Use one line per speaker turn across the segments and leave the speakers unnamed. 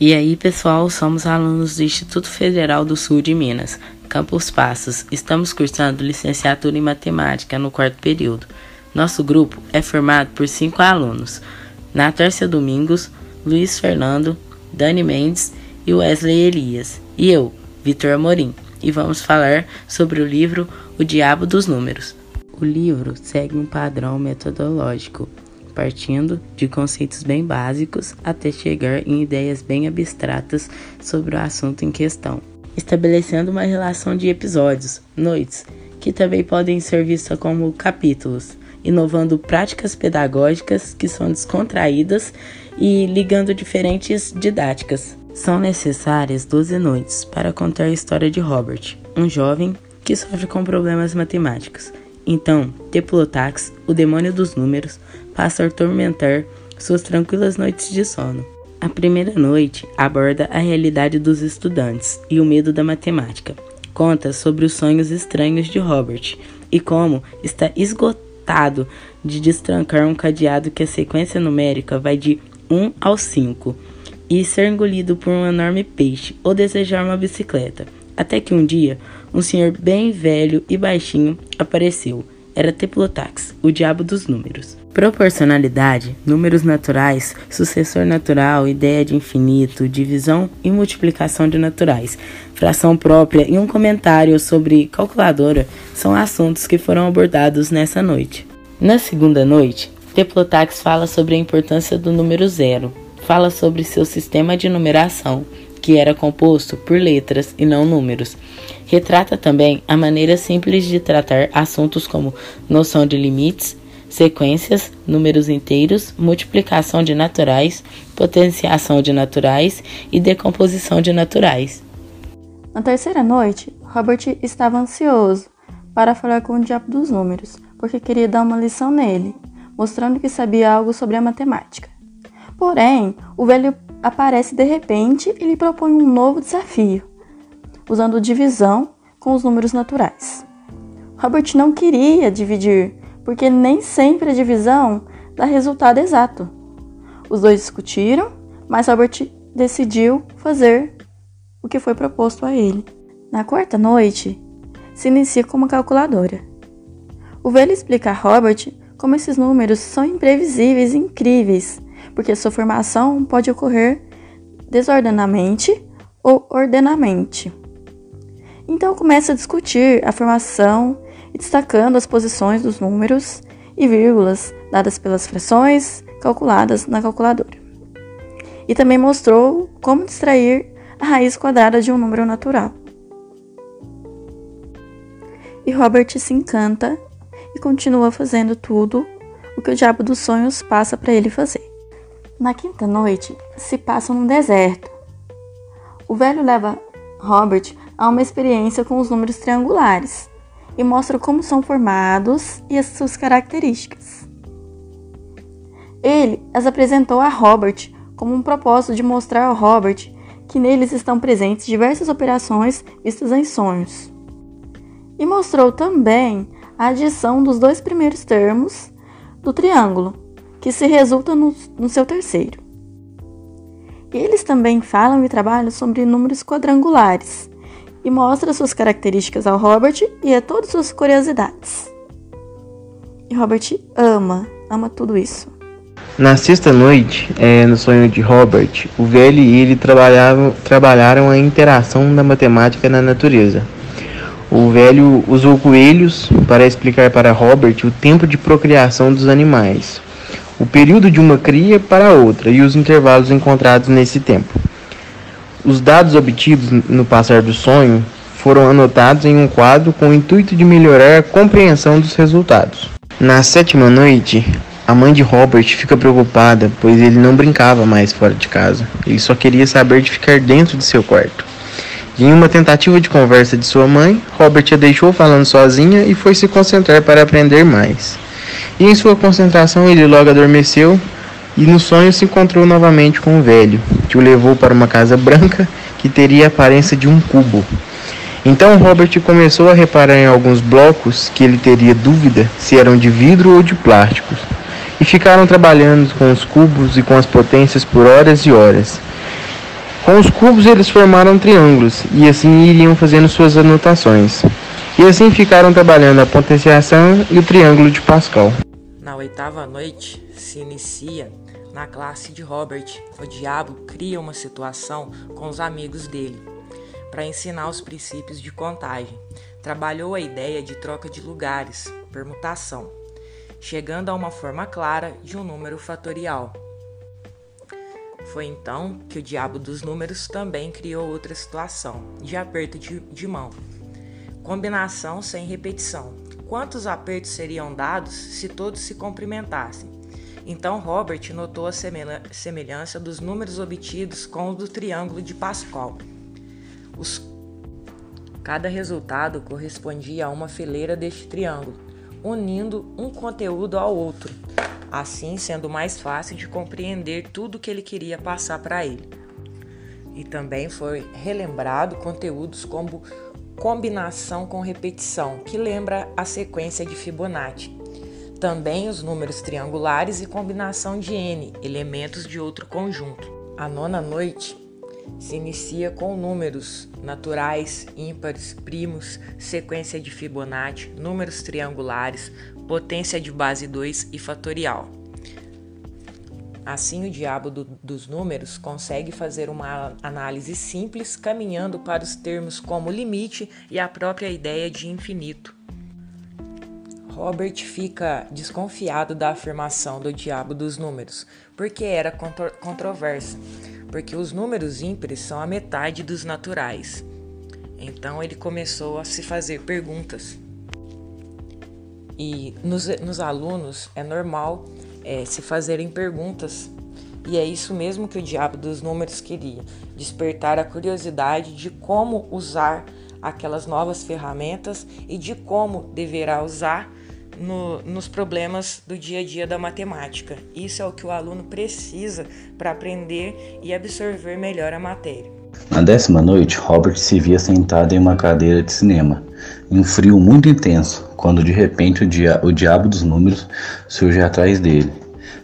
E aí, pessoal, somos alunos do Instituto Federal do Sul de Minas, Campos Passos. Estamos cursando licenciatura em matemática no quarto período. Nosso grupo é formado por cinco alunos: Natércia Domingos, Luiz Fernando, Dani Mendes e Wesley Elias. E eu, Vitor Amorim. E vamos falar sobre o livro O Diabo dos Números. O livro segue um padrão metodológico partindo de conceitos bem básicos até chegar em ideias bem abstratas sobre o assunto em questão, estabelecendo uma relação de episódios, noites, que também podem ser vistas como capítulos, inovando práticas pedagógicas que são descontraídas e ligando diferentes didáticas. São necessárias 12 noites para contar a história de Robert, um jovem que sofre com problemas matemáticos. Então, Teplotax, o demônio dos números, passa a atormentar suas tranquilas noites de sono. A primeira noite aborda a realidade dos estudantes e o medo da matemática. Conta sobre os sonhos estranhos de Robert e como está esgotado de destrancar um cadeado que a sequência numérica vai de 1 ao 5 e ser engolido por um enorme peixe ou desejar uma bicicleta. Até que um dia, um senhor bem velho e baixinho apareceu era Teplotax, o diabo dos números. Proporcionalidade, números naturais, sucessor natural, ideia de infinito, divisão e multiplicação de naturais, fração própria e um comentário sobre calculadora são assuntos que foram abordados nessa noite. Na segunda noite, Teplotax fala sobre a importância do número zero, fala sobre seu sistema de numeração, que era composto por letras e não números. Retrata também a maneira simples de tratar assuntos como noção de limites, sequências, números inteiros, multiplicação de naturais, potenciação de naturais e decomposição de naturais.
Na terceira noite, Robert estava ansioso para falar com o diabo dos números, porque queria dar uma lição nele, mostrando que sabia algo sobre a matemática. Porém, o velho aparece de repente e lhe propõe um novo desafio, usando divisão com os números naturais. Robert não queria dividir, porque nem sempre a divisão dá resultado exato. Os dois discutiram, mas Robert decidiu fazer o que foi proposto a ele. Na quarta noite, se inicia com uma calculadora. O velho explica a Robert como esses números são imprevisíveis e incríveis porque sua formação pode ocorrer desordenadamente ou ordenamente. Então começa a discutir a formação e destacando as posições dos números e vírgulas dadas pelas frações calculadas na calculadora. E também mostrou como extrair a raiz quadrada de um número natural. E Robert se encanta e continua fazendo tudo o que o diabo dos sonhos passa para ele fazer. Na quinta noite, se passa num deserto. O velho leva Robert a uma experiência com os números triangulares e mostra como são formados e as suas características. Ele as apresentou a Robert como um propósito de mostrar ao Robert que neles estão presentes diversas operações vistas em sonhos. E mostrou também a adição dos dois primeiros termos do triângulo, que se resulta no, no seu terceiro. Eles também falam e trabalham sobre números quadrangulares e mostram suas características ao Robert e a todas suas curiosidades. E Robert ama, ama tudo isso.
Na sexta noite, é, no sonho de Robert, o velho e ele trabalhavam, trabalharam a interação da matemática na natureza. O velho usou coelhos para explicar para Robert o tempo de procriação dos animais, o período de uma cria para outra e os intervalos encontrados nesse tempo. Os dados obtidos no passar do sonho foram anotados em um quadro com o intuito de melhorar a compreensão dos resultados. Na sétima noite, a mãe de Robert fica preocupada, pois ele não brincava mais fora de casa. Ele só queria saber de ficar dentro de seu quarto. E em uma tentativa de conversa de sua mãe, Robert a deixou falando sozinha e foi se concentrar para aprender mais. E em sua concentração ele logo adormeceu e no sonho se encontrou novamente com o velho, que o levou para uma casa branca que teria a aparência de um cubo. Então Robert começou a reparar em alguns blocos que ele teria dúvida se eram de vidro ou de plásticos. E ficaram trabalhando com os cubos e com as potências por horas e horas. Com os cubos eles formaram triângulos e assim iriam fazendo suas anotações. E assim ficaram trabalhando a potenciação e o triângulo de Pascal.
Na oitava noite se inicia na classe de Robert. O diabo cria uma situação com os amigos dele para ensinar os princípios de contagem. Trabalhou a ideia de troca de lugares, permutação, chegando a uma forma clara de um número fatorial. Foi então que o diabo dos números também criou outra situação, de aperto de, de mão. Combinação sem repetição. Quantos apertos seriam dados se todos se cumprimentassem? Então Robert notou a semelhança dos números obtidos com o do triângulo de Pascal. Os... Cada resultado correspondia a uma fileira deste triângulo, unindo um conteúdo ao outro, assim sendo mais fácil de compreender tudo o que ele queria passar para ele. E também foi relembrado conteúdos como combinação com repetição, que lembra a sequência de Fibonacci. Também os números triangulares e combinação de n, elementos de outro conjunto. A nona noite se inicia com números naturais, ímpares, primos, sequência de Fibonacci, números triangulares, potência de base 2 e fatorial. Assim, o diabo do, dos números consegue fazer uma análise simples, caminhando para os termos como limite e a própria ideia de infinito. Robert fica desconfiado da afirmação do diabo dos números, porque era contro controversa, porque os números ímpares são a metade dos naturais. Então ele começou a se fazer perguntas. E nos, nos alunos é normal é, se fazerem perguntas. E é isso mesmo que o diabo dos números queria: despertar a curiosidade de como usar aquelas novas ferramentas e de como deverá usar no, nos problemas do dia a dia da matemática. Isso é o que o aluno precisa para aprender e absorver melhor a matéria.
Na décima noite, Robert se via sentado em uma cadeira de cinema, em um frio muito intenso, quando de repente o, dia o diabo dos números surge atrás dele.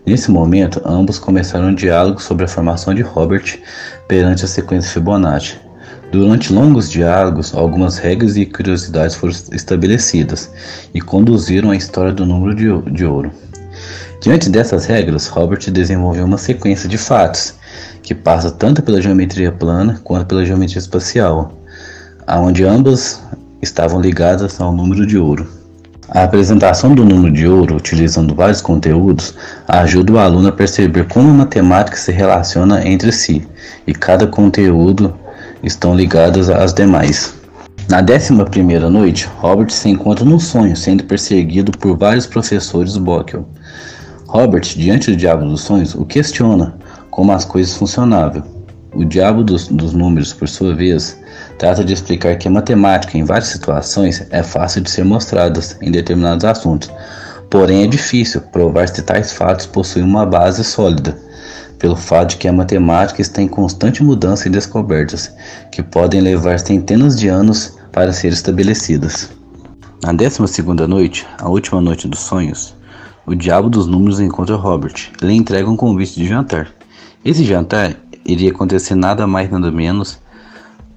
Nesse momento, ambos começaram um diálogo sobre a formação de Robert perante a sequência Fibonacci. Durante longos diálogos, algumas regras e curiosidades foram estabelecidas e conduziram à história do número de, de ouro. Diante dessas regras, Robert desenvolveu uma sequência de fatos que passa tanto pela geometria plana quanto pela geometria espacial, onde ambas estavam ligadas ao número de ouro. A apresentação do número de ouro, utilizando vários conteúdos, ajuda o aluno a perceber como a matemática se relaciona entre si e cada conteúdo estão ligados às demais. Na décima primeira noite, Robert se encontra no sonho, sendo perseguido por vários professores Bockel. Robert, diante do diabo dos sonhos, o questiona como as coisas funcionavam. O diabo dos, dos números, por sua vez, trata de explicar que a matemática, em várias situações, é fácil de ser mostrada em determinados assuntos, porém é difícil provar se tais fatos possuem uma base sólida, pelo fato de que a matemática está em constante mudança e descobertas, que podem levar centenas de anos para ser estabelecidas. Na décima segunda noite, a última noite dos sonhos, o diabo dos números encontra Robert. Ele entrega um convite de jantar. Esse jantar iria acontecer nada mais nada menos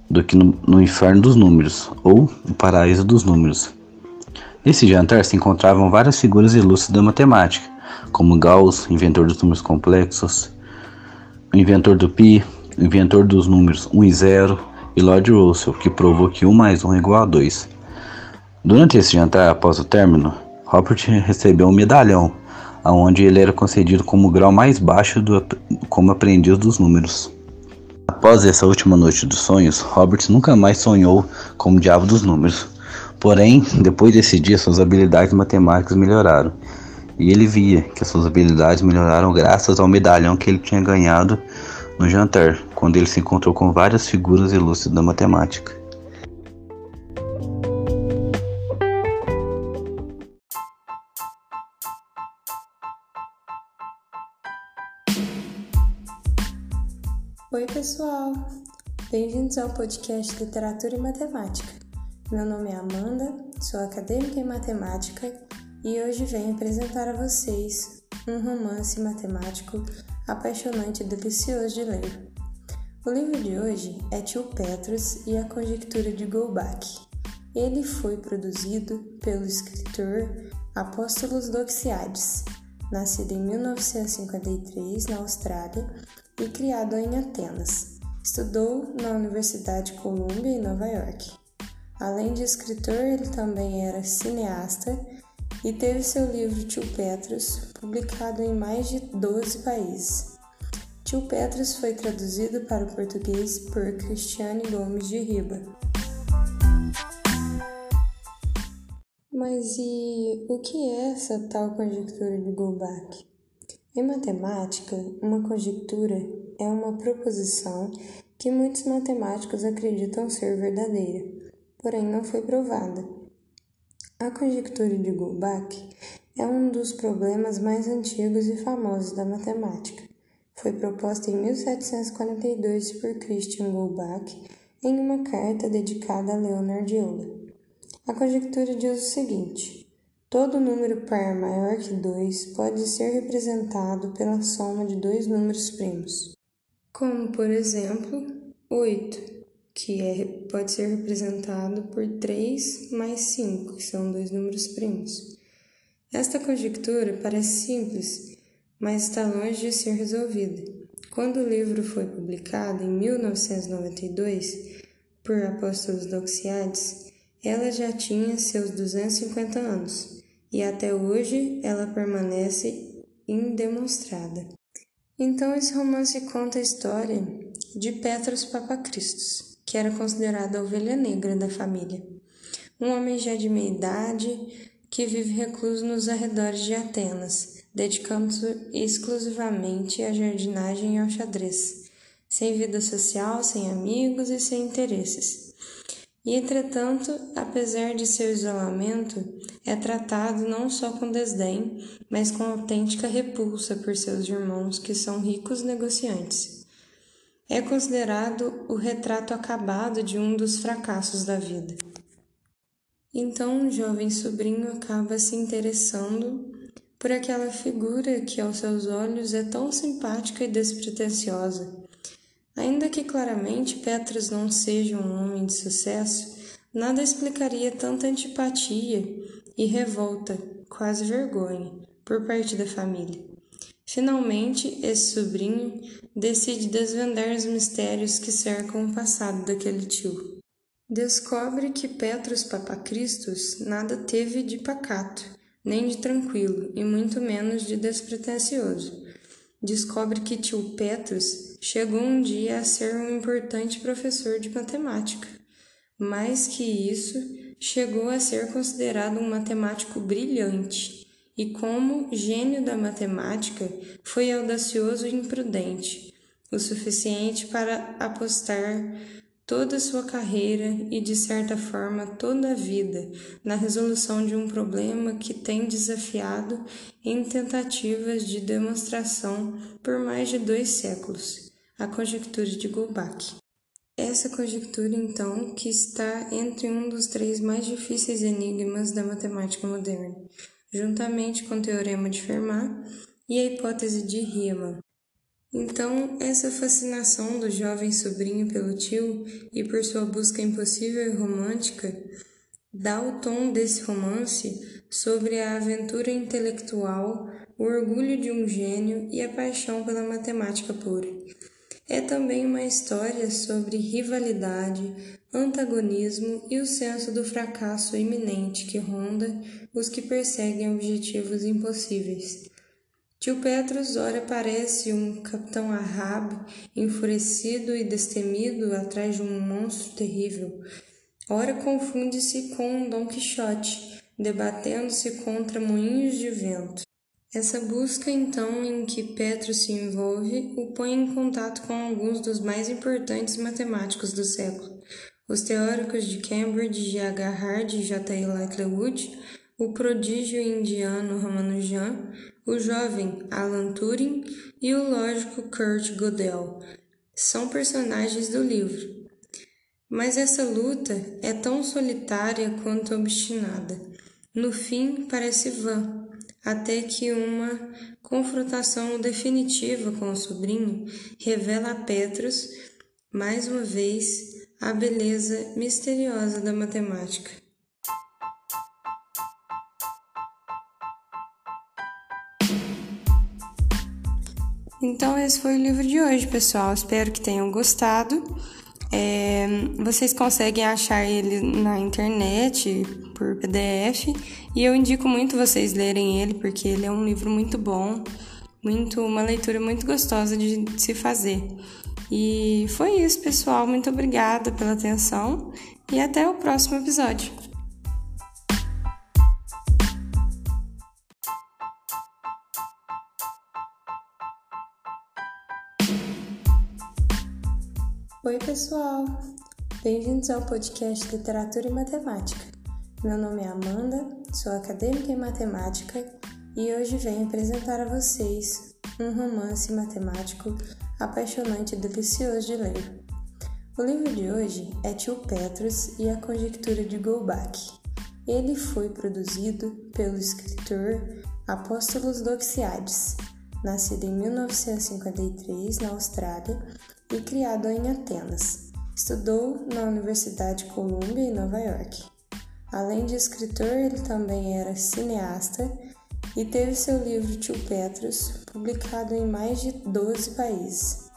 do que no, no inferno dos números, ou o paraíso dos números. Nesse jantar se encontravam várias figuras ilustres da matemática, como Gauss, inventor dos números complexos, o inventor do pi, o inventor dos números 1 e 0, e Lord Russell, que provou que 1 mais 1 é igual a 2. Durante esse jantar, após o término, Robert recebeu um medalhão, onde ele era concedido como o grau mais baixo do, como aprendiz dos números. Após essa última noite dos sonhos, Robert nunca mais sonhou como o diabo dos números. Porém, depois desse dia, suas habilidades matemáticas melhoraram. E ele via que suas habilidades melhoraram graças ao medalhão que ele tinha ganhado no jantar, quando ele se encontrou com várias figuras ilustres da matemática.
Bem-vindos ao podcast Literatura e Matemática. Meu nome é Amanda, sou acadêmica em matemática e hoje venho apresentar a vocês um romance matemático apaixonante e delicioso de ler. O livro de hoje é Tio Petrus e a Conjectura de Goldbach. Ele foi produzido pelo escritor Apóstolos Doxiades, nascido em 1953 na Austrália e criado em Atenas. Estudou na Universidade Columbia em Nova York. Além de escritor, ele também era cineasta e teve seu livro Tio Petrus publicado em mais de 12 países. Tio Petrus foi traduzido para o português por Cristiane Gomes de Riba. Mas e o que é essa tal conjectura de Goldbach? Em matemática, uma conjectura é uma proposição que muitos matemáticos acreditam ser verdadeira, porém não foi provada. A conjectura de Goldbach é um dos problemas mais antigos e famosos da matemática. Foi proposta em 1742 por Christian Goldbach em uma carta dedicada a Leonard Euler. A conjectura diz o seguinte: todo número par maior que 2 pode ser representado pela soma de dois números primos, como por exemplo 8, que é, pode ser representado por 3 mais 5, que são dois números primos. Esta conjectura parece simples, mas está longe de ser resolvida. Quando o livro foi publicado em 1992 por Apóstolos Doxiades, ela já tinha seus 250 anos e até hoje ela permanece indemonstrada. Então esse romance conta a história de Petros Papacristos, que era considerado a ovelha negra da família. Um homem já de meia idade que vive recluso nos arredores de Atenas, dedicando-se exclusivamente à jardinagem e ao xadrez, sem vida social, sem amigos e sem interesses. E, entretanto, apesar de seu isolamento, é tratado não só com desdém, mas com autêntica repulsa por seus irmãos, que são ricos negociantes. É considerado o retrato acabado de um dos fracassos da vida. Então, um jovem sobrinho acaba se interessando por aquela figura que, aos seus olhos, é tão simpática e despretensiosa Ainda que claramente Petrus não seja um homem de sucesso, nada explicaria tanta antipatia e revolta, quase vergonha, por parte da família. Finalmente, esse sobrinho decide desvendar os mistérios que cercam o passado daquele tio. Descobre que Petrus Papacristos nada teve de pacato, nem de tranquilo, e muito menos de despretensioso descobre que tio Petrus chegou um dia a ser um importante professor de matemática. Mais que isso, chegou a ser considerado um matemático brilhante e, como gênio da matemática, foi audacioso e imprudente, o suficiente para apostar toda a sua carreira e, de certa forma, toda a vida na resolução de um problema que tem desafiado em tentativas de demonstração por mais de dois séculos a conjectura de Goldbach. Essa conjectura, então, que está entre um dos três mais difíceis enigmas da matemática moderna, juntamente com o teorema de Fermat e a hipótese de Riemann. Então, essa fascinação do jovem sobrinho pelo tio e por sua busca impossível e romântica dá o tom desse romance sobre a aventura intelectual, o orgulho de um gênio e a paixão pela matemática pura. É também uma história sobre rivalidade, antagonismo e o senso do fracasso iminente que ronda os que perseguem objetivos impossíveis. Tio Petrus ora parece um capitão Ahab, enfurecido e destemido atrás de um monstro terrível. Ora confunde-se com Dom Quixote, debatendo-se contra moinhos de vento. Essa busca, então, em que Petrus se envolve, o põe em contato com alguns dos mais importantes matemáticos do século. Os teóricos de Cambridge, G. H. Hard e J. Littlewood, o prodígio indiano Ramanujan, o jovem Alan Turing e o lógico Kurt Gödel são personagens do livro. Mas essa luta é tão solitária quanto obstinada. No fim, parece vã, até que uma confrontação definitiva com o sobrinho revela a Petrus mais uma vez, a beleza misteriosa da matemática. Então, esse foi o livro de hoje, pessoal. Espero que tenham gostado. É, vocês conseguem achar ele na internet por PDF e eu indico muito vocês lerem ele porque ele é um livro muito bom, muito uma leitura muito gostosa de se fazer. E foi isso, pessoal. Muito obrigada pela atenção e até o próximo episódio. Oi, pessoal! Bem-vindos ao podcast Literatura e Matemática. Meu nome é Amanda, sou acadêmica em matemática e hoje venho apresentar a vocês um romance matemático apaixonante e delicioso de ler. O livro de hoje é Tio Petrus e a Conjectura de Goldbach. Ele foi produzido pelo escritor Apóstolos Doxiades, nascido em 1953 na Austrália e criado em Atenas. Estudou na Universidade Columbia em Nova York. Além de escritor, ele também era cineasta e teve seu livro Tio Petrus publicado em mais de 12 países.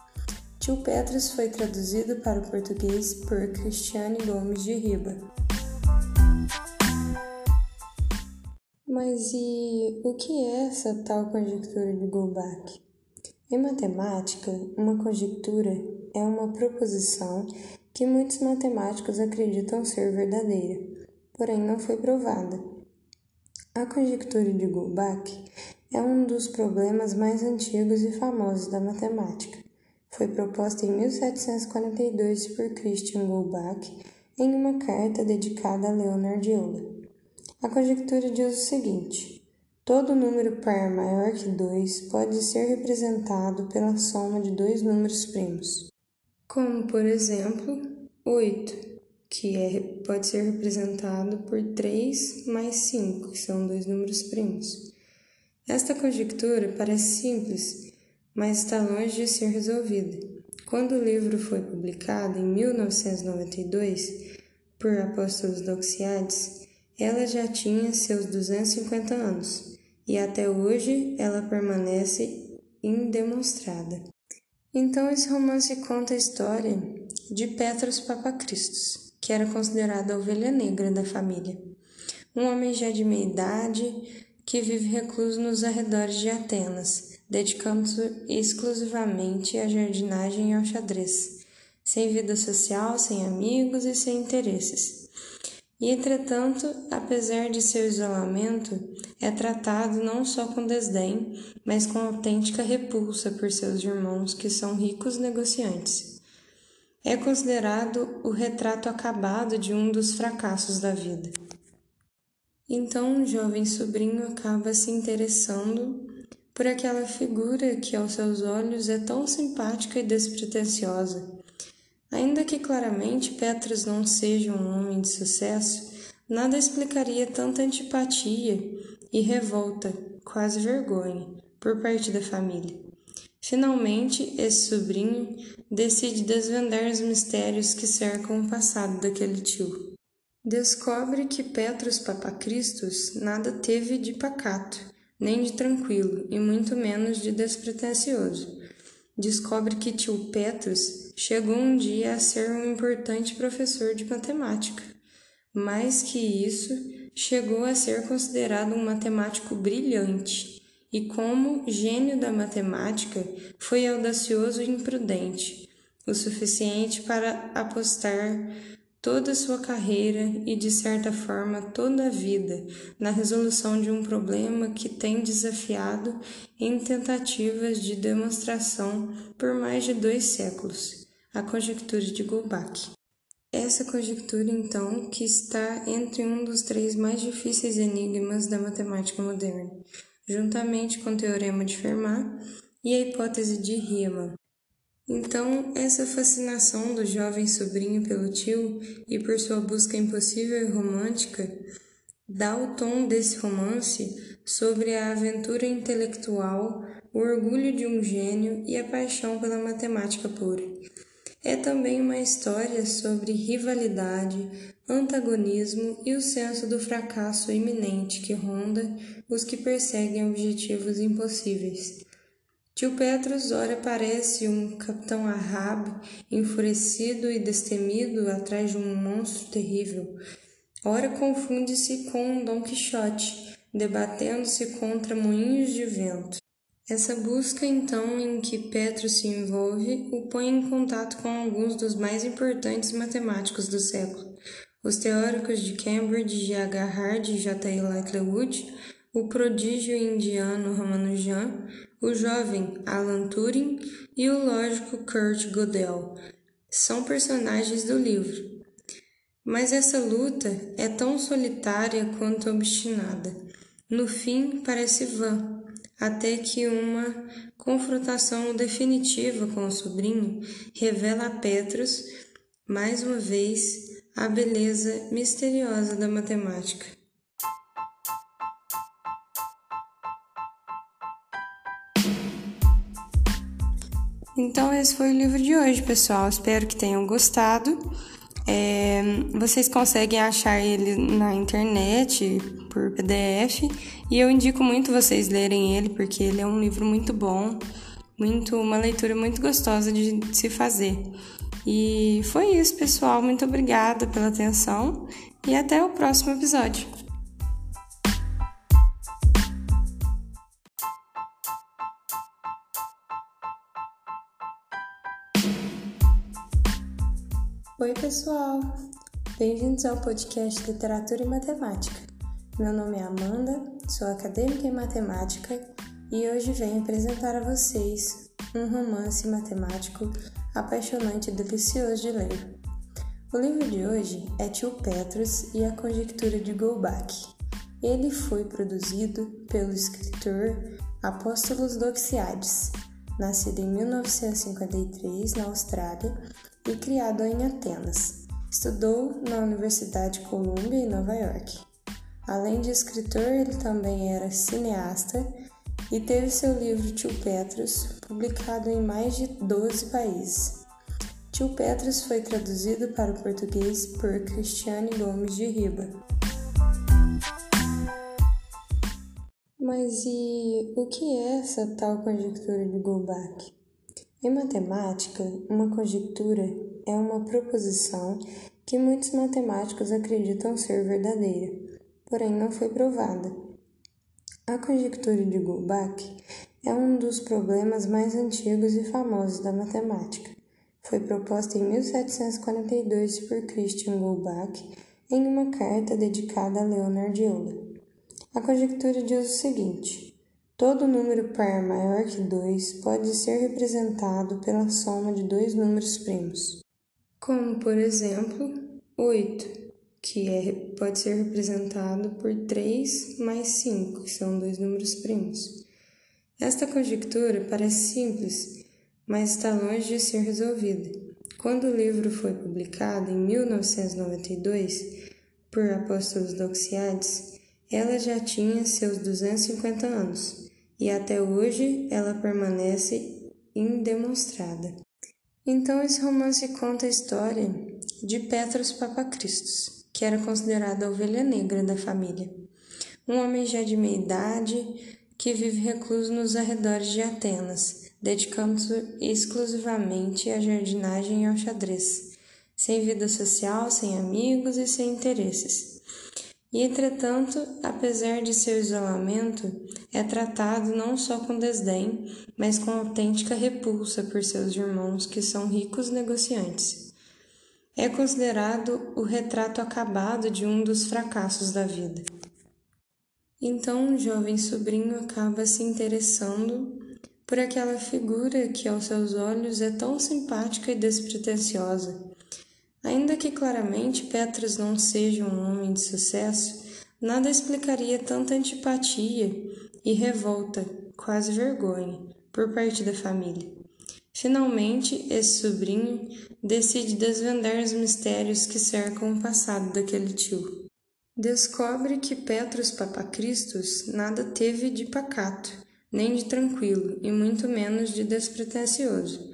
Tio Petrus foi traduzido para o português por Cristiane Gomes de Riba. Mas e o que é essa tal conjectura de Goldbach? Em matemática, uma conjectura é uma proposição que muitos matemáticos acreditam ser verdadeira, porém não foi provada. A conjectura de Goldbach é um dos problemas mais antigos e famosos da matemática. Foi proposta em 1742 por Christian Goldbach em uma carta dedicada a Leonard Euler. A conjectura diz o seguinte: Todo número par maior que 2 pode ser representado pela soma de dois números primos, como por exemplo 8, que é, pode ser representado por 3 mais 5, que são dois números primos. Esta conjectura parece simples, mas está longe de ser resolvida. Quando o livro foi publicado em 1992 por Apóstolos Doxiades, ela já tinha seus 250 anos e até hoje ela permanece indemonstrada. Então esse romance conta a história de Petros Papacristos, que era considerado a ovelha negra da família. Um homem já de meia idade que vive recluso nos arredores de Atenas, dedicando-se exclusivamente à jardinagem e ao xadrez, sem vida social, sem amigos e sem interesses. E, entretanto, apesar de seu isolamento, é tratado não só com desdém, mas com autêntica repulsa por seus irmãos, que são ricos negociantes. É considerado o retrato acabado de um dos fracassos da vida. Então, o jovem sobrinho acaba se interessando por aquela figura que, aos seus olhos, é tão simpática e despretensiosa Ainda que claramente Petrus não seja um homem de sucesso, nada explicaria tanta antipatia e revolta, quase vergonha, por parte da família. Finalmente, esse sobrinho decide desvendar os mistérios que cercam o passado daquele tio. Descobre que Petrus Papacristos nada teve de pacato, nem de tranquilo, e muito menos de despretensioso descobre que tio Petrus chegou um dia a ser um importante professor de matemática. Mais que isso, chegou a ser considerado um matemático brilhante e, como gênio da matemática, foi audacioso e imprudente, o suficiente para apostar toda a sua carreira e, de certa forma, toda a vida na resolução de um problema que tem desafiado em tentativas de demonstração por mais de dois séculos a conjectura de Goldbach. Essa conjectura, então, que está entre um dos três mais difíceis enigmas da matemática moderna, juntamente com o teorema de Fermat e a hipótese de Riemann. Então, essa fascinação do jovem sobrinho pelo tio e por sua busca impossível e romântica dá o tom desse romance sobre a aventura intelectual, o orgulho de um gênio e a paixão pela matemática pura. é também uma história sobre rivalidade, antagonismo e o senso do fracasso iminente que ronda os que perseguem objetivos impossíveis. Tio Petrus ora parece um capitão Ahab, enfurecido e destemido atrás de um monstro terrível. Ora confunde-se com Dom Quixote, debatendo-se contra moinhos de vento. Essa busca, então, em que Petro se envolve, o põe em contato com alguns dos mais importantes matemáticos do século, os teóricos de Cambridge G. H. Hard e J. E. Littlewood, o prodígio indiano Ramanujan, o jovem Alan Turing e o lógico Kurt Gödel. São personagens do livro. Mas essa luta é tão solitária quanto obstinada. No fim, parece vã, até que uma confrontação definitiva com o sobrinho revela a Petrus, mais uma vez, a beleza misteriosa da matemática. Então, esse foi o livro de hoje, pessoal. Espero que tenham gostado. É, vocês conseguem achar ele na internet por PDF e eu indico muito vocês lerem ele porque ele é um livro muito bom, muito uma leitura muito gostosa de, se fazer. E foi isso, pessoal. Muito obrigada pela atenção e até o próximo episódio. Oi, pessoal! Bem-vindos ao podcast Literatura e Matemática. Meu nome é Amanda, sou acadêmica em matemática e hoje venho apresentar a vocês um romance matemático apaixonante e delicioso de ler. O livro de hoje é Tio Petrus e a Conjectura de Goldbach. Ele foi produzido pelo escritor Apóstolos Doxiades, nascido em 1953 na Austrália e criado em Atenas. Estudou na Universidade Columbia em Nova York. Além de escritor, ele também era cineasta e teve seu livro Tio Petrus publicado em mais de 12 países. Tio Petrus foi traduzido para o português por Cristiane Gomes de Riba. Mas e o que é essa tal conjectura de Goldbach? Em matemática, uma conjectura é uma proposição que muitos matemáticos acreditam ser verdadeira, porém não foi provada. A conjectura de Goldbach é um dos problemas mais antigos e famosos da matemática. Foi proposta em 1742 por Christian Goldbach em uma carta dedicada a Leonard Euler. A conjectura diz o seguinte: Todo número par maior que 2 pode ser representado pela soma de dois números primos, como por exemplo 8, que é, pode ser representado por 3 mais 5, que são dois números primos. Esta conjectura parece simples, mas está longe de ser resolvida. Quando o livro foi publicado em 1992 por Apóstolos Doxiades, ela já tinha seus 250 anos e até hoje ela permanece indemonstrada. Então esse romance conta a história de Petros Papacristos, que era considerado a ovelha negra da família. Um homem já de meia idade que vive recluso nos arredores de Atenas, dedicando-se exclusivamente à jardinagem e ao xadrez, sem vida social, sem amigos e sem interesses. E, entretanto, apesar de seu isolamento, é tratado não só com desdém, mas com autêntica repulsa por seus irmãos, que são ricos negociantes. É considerado o retrato acabado de um dos fracassos da vida. Então, um jovem sobrinho acaba se interessando por aquela figura que, aos seus olhos, é tão simpática e despretensiosa Ainda que claramente Petras não seja um homem de sucesso, nada explicaria tanta antipatia e revolta, quase vergonha, por parte da família. Finalmente, esse sobrinho decide desvendar os mistérios que cercam o passado daquele tio. Descobre que Petros Papacristos nada teve de pacato, nem de tranquilo, e muito menos de despretensioso.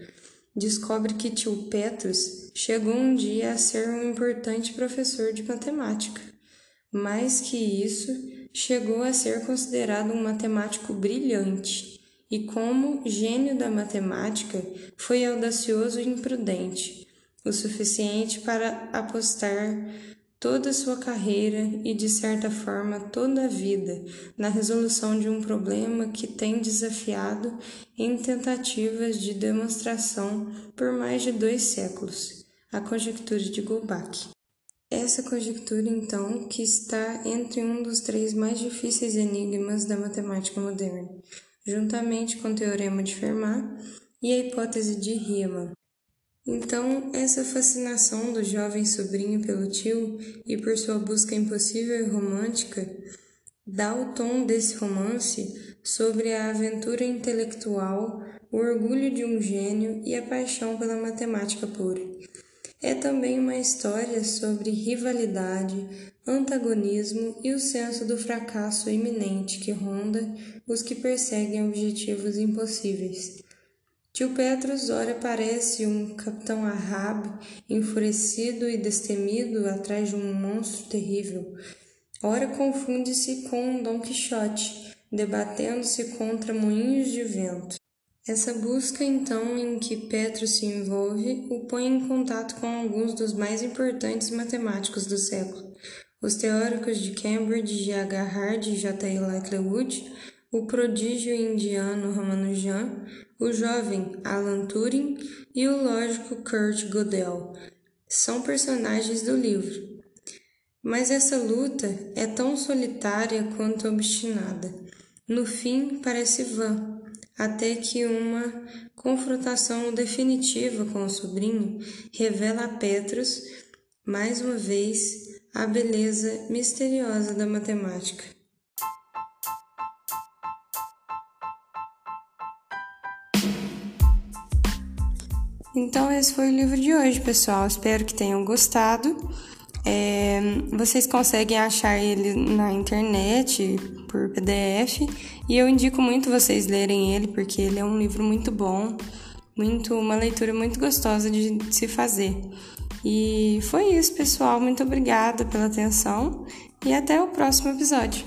Descobre que tio Petrus chegou um dia a ser um importante professor de matemática. Mais que isso, chegou a ser considerado um matemático brilhante e, como gênio da matemática, foi audacioso e imprudente, o suficiente para apostar toda a sua carreira e, de certa forma, toda a vida na resolução de um problema que tem desafiado em tentativas de demonstração por mais de dois séculos a conjectura de Goldbach. Essa conjectura, então, que está entre um dos três mais difíceis enigmas da matemática moderna, juntamente com o teorema de Fermat e a hipótese de Riemann. Então, essa fascinação do jovem sobrinho pelo tio e por sua busca impossível e romântica dá o tom desse romance sobre a aventura intelectual, o orgulho de um gênio e a paixão pela matemática pura. É também uma história sobre rivalidade, antagonismo e o senso do fracasso iminente que ronda os que perseguem objetivos impossíveis. Tio Petrus ora parece um capitão Ahab, enfurecido e destemido atrás de um monstro terrível. Ora confunde-se com um Dom Quixote, debatendo-se contra moinhos de vento. Essa busca, então, em que Petrus se envolve, o põe em contato com alguns dos mais importantes matemáticos do século, os teóricos de Cambridge G. H. Hard e J. E. o prodígio indiano Ramanujan, o jovem Alan Turing e o lógico Kurt Gödel. São personagens do livro. Mas essa luta é tão solitária quanto obstinada. No fim, parece vã, até que uma confrontação definitiva com o sobrinho revela a Petrus, mais uma vez, a beleza misteriosa da matemática. Então, esse foi o livro de hoje, pessoal. Espero que tenham gostado. É, vocês conseguem achar ele na internet por PDF e eu indico muito vocês lerem ele porque ele é um livro muito bom, muito uma leitura muito gostosa de se fazer. E foi isso, pessoal. Muito obrigada pela atenção e até o próximo episódio.